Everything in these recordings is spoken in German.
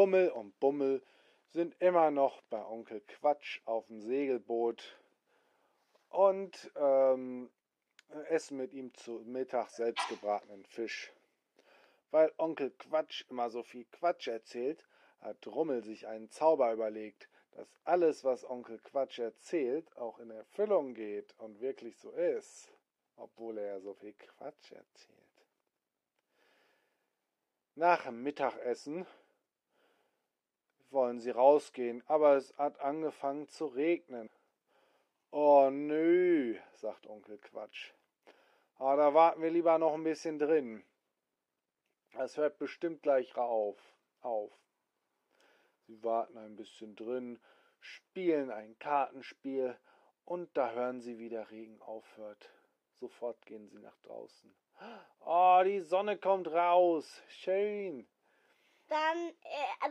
Rummel und Bummel sind immer noch bei Onkel Quatsch auf dem Segelboot und ähm, essen mit ihm zu Mittag selbstgebratenen Fisch. Weil Onkel Quatsch immer so viel Quatsch erzählt, hat Rummel sich einen Zauber überlegt, dass alles, was Onkel Quatsch erzählt, auch in Erfüllung geht und wirklich so ist, obwohl er ja so viel Quatsch erzählt. Nach dem Mittagessen wollen sie rausgehen, aber es hat angefangen zu regnen. Oh nö, sagt Onkel Quatsch. Aber da warten wir lieber noch ein bisschen drin. Es hört bestimmt gleich auf. auf. Sie warten ein bisschen drin, spielen ein Kartenspiel und da hören sie, wie der Regen aufhört. Sofort gehen sie nach draußen. Oh, die Sonne kommt raus. Schön. Dann äh,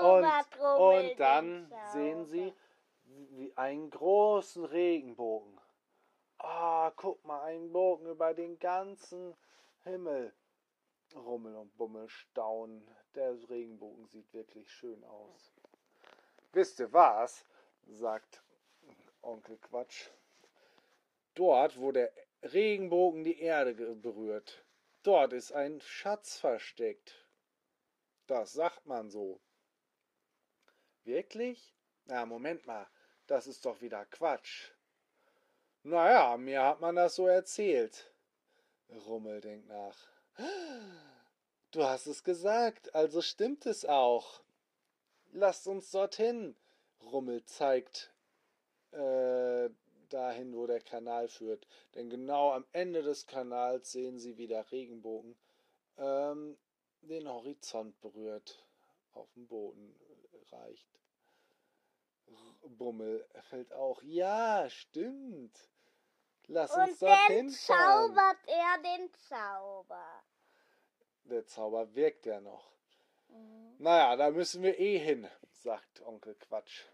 und, und dann sehen sie wie einen großen Regenbogen. Ah, oh, guck mal, ein Bogen über den ganzen Himmel. Rummel und Bummel staunen. Der Regenbogen sieht wirklich schön aus. Wisst ihr was? sagt Onkel Quatsch. Dort, wo der Regenbogen die Erde berührt, dort ist ein Schatz versteckt. Das sagt man so. Wirklich? Na, Moment mal, das ist doch wieder Quatsch. Naja, mir hat man das so erzählt. Rummel denkt nach. Du hast es gesagt, also stimmt es auch. Lasst uns dorthin. Rummel zeigt äh, dahin, wo der Kanal führt. Denn genau am Ende des Kanals sehen sie, wie der Regenbogen ähm, den Horizont berührt, auf dem Boden reicht. Bummel fällt auch. Ja, stimmt. Lass uns Und dorthin dann fahren. zaubert er den Zauber. Der Zauber wirkt ja noch. Mhm. Naja, da müssen wir eh hin, sagt Onkel Quatsch.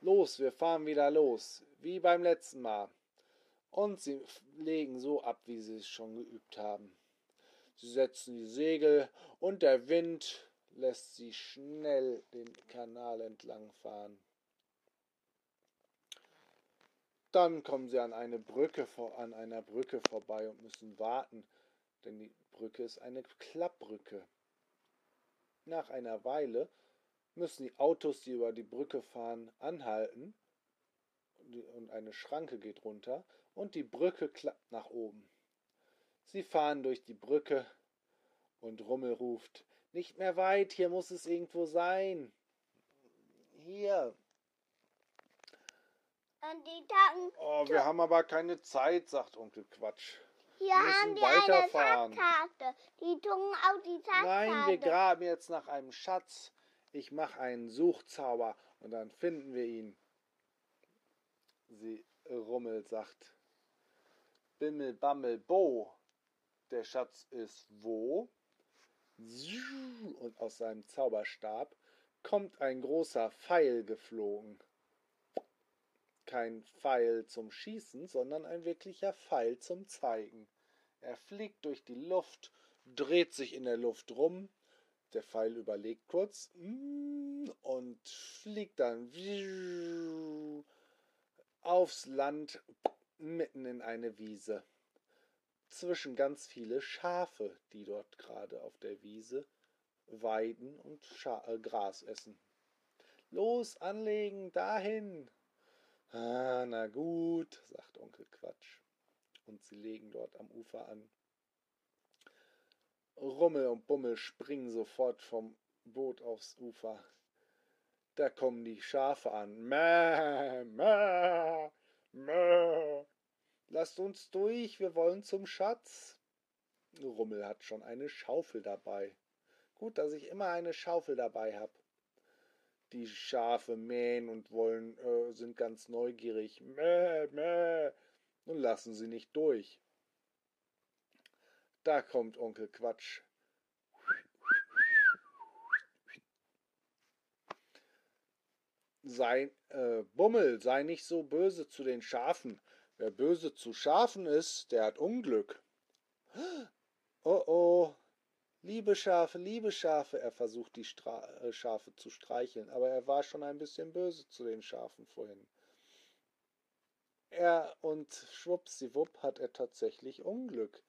Los, wir fahren wieder los, wie beim letzten Mal. Und sie legen so ab, wie sie es schon geübt haben. Sie setzen die Segel und der Wind lässt sie schnell den Kanal entlang fahren. Dann kommen sie an eine Brücke an einer Brücke vorbei und müssen warten, denn die Brücke ist eine Klappbrücke. Nach einer Weile müssen die Autos, die über die Brücke fahren, anhalten und eine Schranke geht runter und die Brücke klappt nach oben. Sie fahren durch die Brücke und Rummel ruft, nicht mehr weit, hier muss es irgendwo sein. Hier. Und die Tacken. Oh, wir haben aber keine Zeit, sagt Onkel Quatsch. Hier wir müssen haben weiterfahren. eine Schatzkarte. Die tun auf die Schatzkarte. Nein, wir graben jetzt nach einem Schatz. Ich mache einen Suchzauber und dann finden wir ihn. Sie Rummel sagt, Bimmel, Bammel, Bo. Der Schatz ist wo? Und aus seinem Zauberstab kommt ein großer Pfeil geflogen. Kein Pfeil zum Schießen, sondern ein wirklicher Pfeil zum Zeigen. Er fliegt durch die Luft, dreht sich in der Luft rum. Der Pfeil überlegt kurz mm, und fliegt dann aufs Land mitten in eine Wiese. Zwischen ganz viele Schafe, die dort gerade auf der Wiese weiden und Scha äh, Gras essen. Los, anlegen, dahin. Ah, na gut, sagt Onkel Quatsch. Und sie legen dort am Ufer an. Rummel und Bummel springen sofort vom Boot aufs Ufer. Da kommen die Schafe an. Mäh, mäh, mäh. Lasst uns durch, wir wollen zum Schatz. Rummel hat schon eine Schaufel dabei. Gut, dass ich immer eine Schaufel dabei habe. Die Schafe mähen und wollen, äh, sind ganz neugierig. Mäh, mäh. Und lassen sie nicht durch. Da kommt Onkel Quatsch. Sei, äh, Bummel, sei nicht so böse zu den Schafen. Wer böse zu Schafen ist, der hat Unglück. Oh oh, Liebe Schafe, liebe Schafe, er versucht die Stra äh, Schafe zu streicheln, aber er war schon ein bisschen böse zu den Schafen vorhin. Er und schwuppsiwupp hat er tatsächlich Unglück.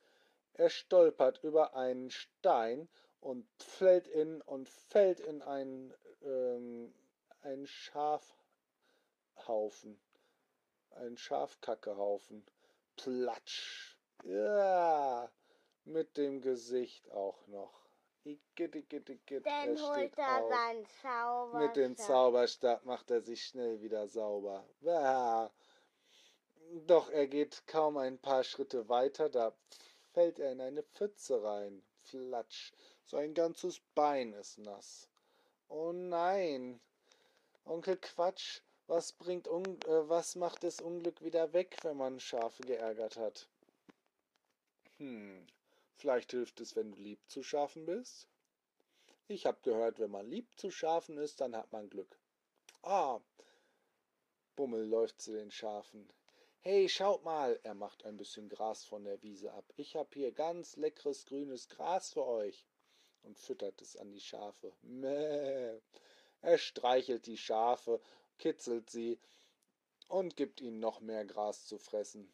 Er stolpert über einen Stein und fällt in und fällt in einen, ähm, einen Schafhaufen, einen Schafkackehaufen. Platsch. Ja mit dem Gesicht auch noch. Igitt, igitt, igitt, Dann er holt er auf. seinen Zauberstab. Mit dem Zauberstab macht er sich schnell wieder sauber. Bah. Doch er geht kaum ein paar Schritte weiter, da fällt er in eine Pfütze rein. Flatsch. Sein ganzes Bein ist nass. Oh nein. Onkel Quatsch, was bringt Un äh, was macht das Unglück wieder weg, wenn man Schafe geärgert hat? Hm, Vielleicht hilft es, wenn du lieb zu Schafen bist. Ich habe gehört, wenn man lieb zu Schafen ist, dann hat man Glück. Ah, Bummel läuft zu den Schafen. Hey, schaut mal, er macht ein bisschen Gras von der Wiese ab. Ich habe hier ganz leckeres grünes Gras für euch und füttert es an die Schafe. Mäh. Er streichelt die Schafe, kitzelt sie und gibt ihnen noch mehr Gras zu fressen.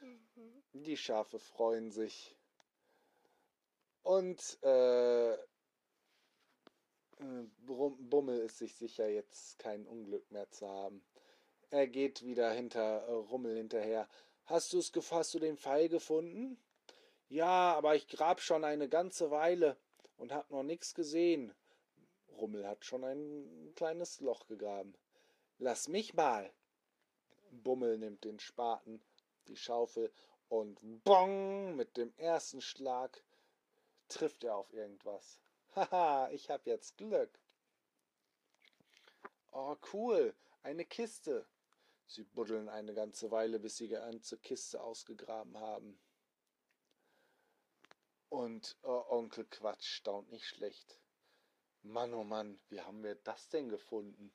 Mhm. Die Schafe freuen sich. Und äh, äh, Bummel ist sich sicher, jetzt kein Unglück mehr zu haben. Er geht wieder hinter äh, Rummel hinterher. Hast du's gef hast du den Pfeil gefunden? Ja, aber ich grab schon eine ganze Weile und hab noch nichts gesehen. Rummel hat schon ein kleines Loch gegraben. Lass mich mal. Bummel nimmt den Spaten, die Schaufel und bong mit dem ersten Schlag trifft er auf irgendwas. Haha, ich hab jetzt Glück. Oh, cool, eine Kiste. Sie buddeln eine ganze Weile, bis sie die ganze Kiste ausgegraben haben. Und oh, Onkel Quatsch staunt nicht schlecht. Mann, oh Mann, wie haben wir das denn gefunden?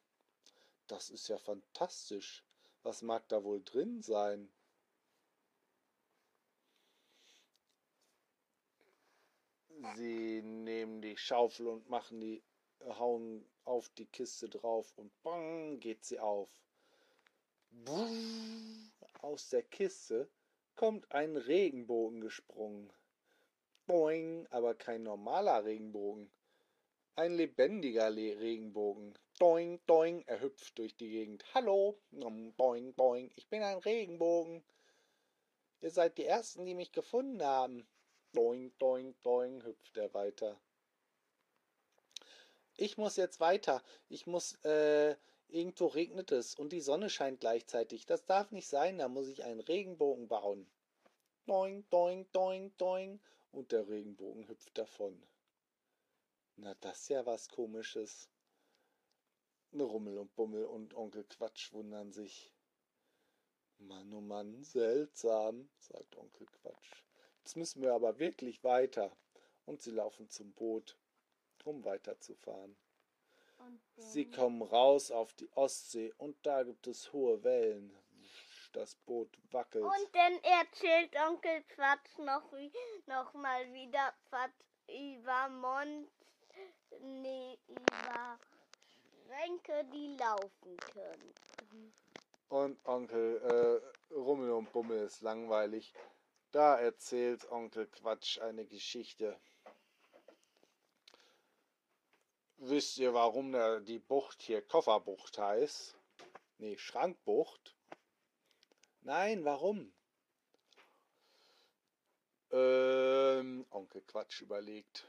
Das ist ja fantastisch. Was mag da wohl drin sein? Sie nehmen die Schaufel und machen die, hauen auf die Kiste drauf und bang geht sie auf. Aus der Kiste kommt ein Regenbogen gesprungen. Boing, aber kein normaler Regenbogen. Ein lebendiger Le Regenbogen. Doing, doing, er hüpft durch die Gegend. Hallo, boing, boing, ich bin ein Regenbogen. Ihr seid die Ersten, die mich gefunden haben. Doing, doing, doing, hüpft er weiter. Ich muss jetzt weiter. Ich muss, äh, irgendwo regnet es und die Sonne scheint gleichzeitig. Das darf nicht sein, da muss ich einen Regenbogen bauen. Doing, doing, doing, doing. Und der Regenbogen hüpft davon. Na, das ist ja was komisches. Rummel und Bummel und Onkel Quatsch wundern sich. Mann, oh Mann, seltsam, sagt Onkel Quatsch. Jetzt müssen wir aber wirklich weiter. Und sie laufen zum Boot, um weiterzufahren. Sie kommen raus auf die Ostsee und da gibt es hohe Wellen. Das Boot wackelt. Und dann erzählt Onkel Quatsch noch, wie, noch mal wieder was über Mond, nee, über Schränke, die laufen können. Und Onkel äh, Rummel und Bummel ist langweilig. Da erzählt Onkel Quatsch eine Geschichte. Wisst ihr, warum der, die Bucht hier Kofferbucht heißt? Nee, Schrankbucht. Nein, warum? Ähm, Onkel Quatsch überlegt.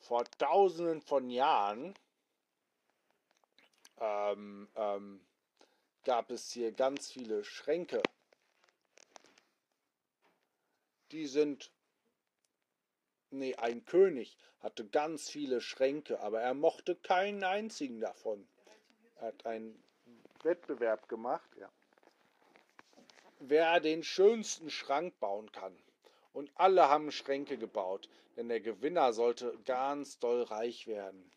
Vor tausenden von Jahren ähm, ähm, gab es hier ganz viele Schränke. Die sind. Nee, ein König hatte ganz viele Schränke, aber er mochte keinen einzigen davon. Er hat einen Wettbewerb gemacht, ja. Wer den schönsten Schrank bauen kann. Und alle haben Schränke gebaut, denn der Gewinner sollte ganz doll reich werden.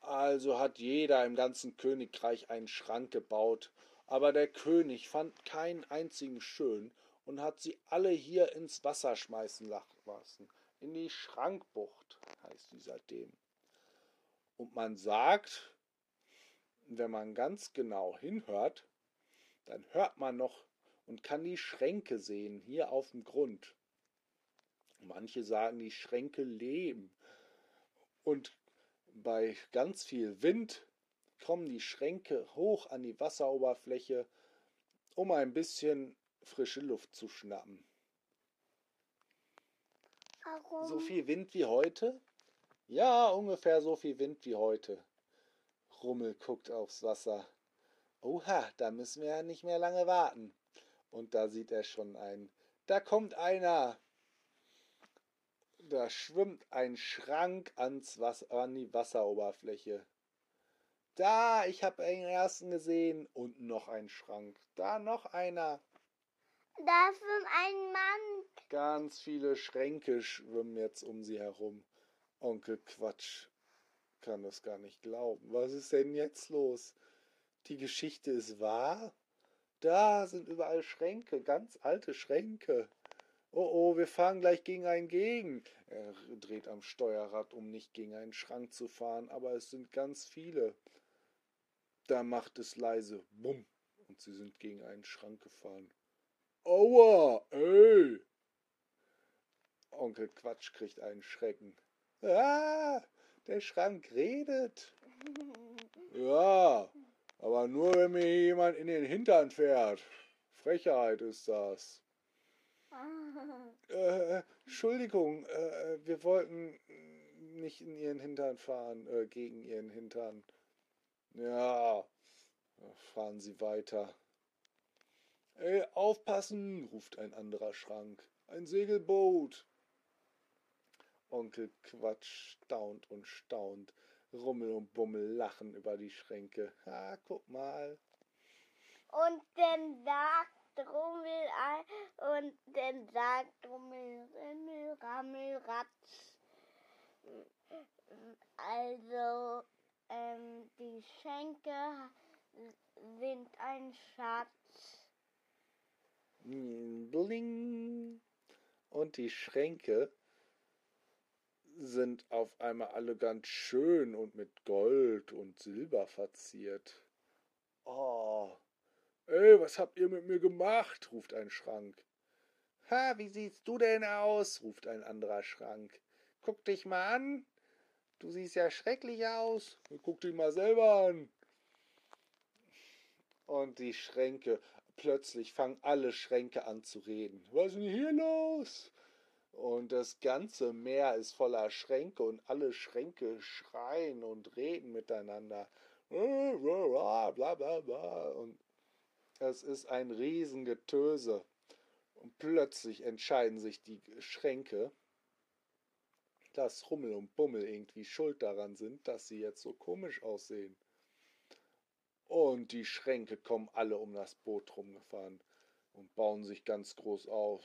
Also hat jeder im ganzen Königreich einen Schrank gebaut, aber der König fand keinen einzigen schön und hat sie alle hier ins Wasser schmeißen aufgewachsen. In die Schrankbucht heißt die seitdem. Und man sagt, wenn man ganz genau hinhört, dann hört man noch und kann die Schränke sehen, hier auf dem Grund. Manche sagen, die Schränke leben. Und bei ganz viel Wind kommen die Schränke hoch an die Wasseroberfläche, um ein bisschen frische Luft zu schnappen. Warum? So viel Wind wie heute? Ja, ungefähr so viel Wind wie heute. Rummel guckt aufs Wasser. Oha, da müssen wir ja nicht mehr lange warten. Und da sieht er schon einen. Da kommt einer. Da schwimmt ein Schrank ans Wasser, an die Wasseroberfläche. Da, ich habe einen ersten gesehen. Und noch ein Schrank. Da noch einer. Da schwimmt ein Mann. Ganz viele Schränke schwimmen jetzt um sie herum. Onkel Quatsch kann das gar nicht glauben. Was ist denn jetzt los? Die Geschichte ist wahr? Da sind überall Schränke, ganz alte Schränke. Oh oh, wir fahren gleich gegen einen gegen. Er dreht am Steuerrad, um nicht gegen einen Schrank zu fahren, aber es sind ganz viele. Da macht es leise Bumm und sie sind gegen einen Schrank gefahren. Aua, ey! Onkel Quatsch kriegt einen Schrecken. Ah, der Schrank redet. Aber nur wenn mir jemand in den Hintern fährt. Frechheit ist das. Äh, Entschuldigung, äh, wir wollten nicht in Ihren Hintern fahren, äh, gegen Ihren Hintern. Ja, fahren Sie weiter. Ey, aufpassen, ruft ein anderer Schrank. Ein Segelboot. Onkel Quatsch staunt und staunt. Rummel und Bummel lachen über die Schränke. Ha, guck mal. Und dann sagt Rummel und dann sagt Rummel, Rimmel, Rammel, Ratz. Also, ähm, die Schenke sind ein Schatz. Bling. Und die Schränke sind auf einmal alle ganz schön und mit Gold und Silber verziert. Oh, ey, was habt ihr mit mir gemacht? ruft ein Schrank. Ha, wie siehst du denn aus? ruft ein anderer Schrank. Guck dich mal an. Du siehst ja schrecklich aus. Guck dich mal selber an. Und die Schränke, plötzlich fangen alle Schränke an zu reden. Was ist denn hier los? Und das ganze Meer ist voller Schränke und alle Schränke schreien und reden miteinander. Und es ist ein Riesengetöse. Und plötzlich entscheiden sich die Schränke, dass Rummel und Bummel irgendwie schuld daran sind, dass sie jetzt so komisch aussehen. Und die Schränke kommen alle um das Boot rumgefahren und bauen sich ganz groß auf.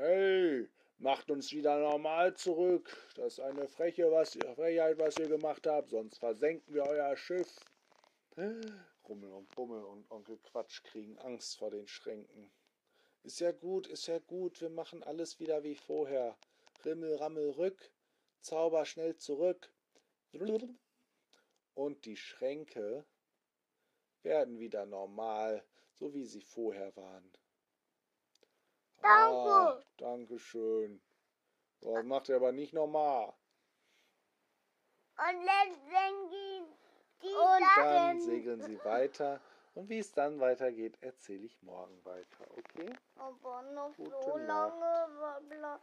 Hey, macht uns wieder normal zurück. Das ist eine Freche, was Frechheit, was ihr gemacht habt, sonst versenken wir euer Schiff. Rummel und Bummel und Onkel Quatsch kriegen Angst vor den Schränken. Ist ja gut, ist ja gut, wir machen alles wieder wie vorher. Rimmel, Rammel, Rück, Zauber schnell zurück. Und die Schränke werden wieder normal, so wie sie vorher waren. Danke. Ah, Dankeschön. So, das macht ihr aber nicht normal. Und dann gehen die Dann dann. segeln sie weiter. Und wie es dann weitergeht, erzähle ich morgen weiter, okay? Aber noch Gute so Nacht. lange bla-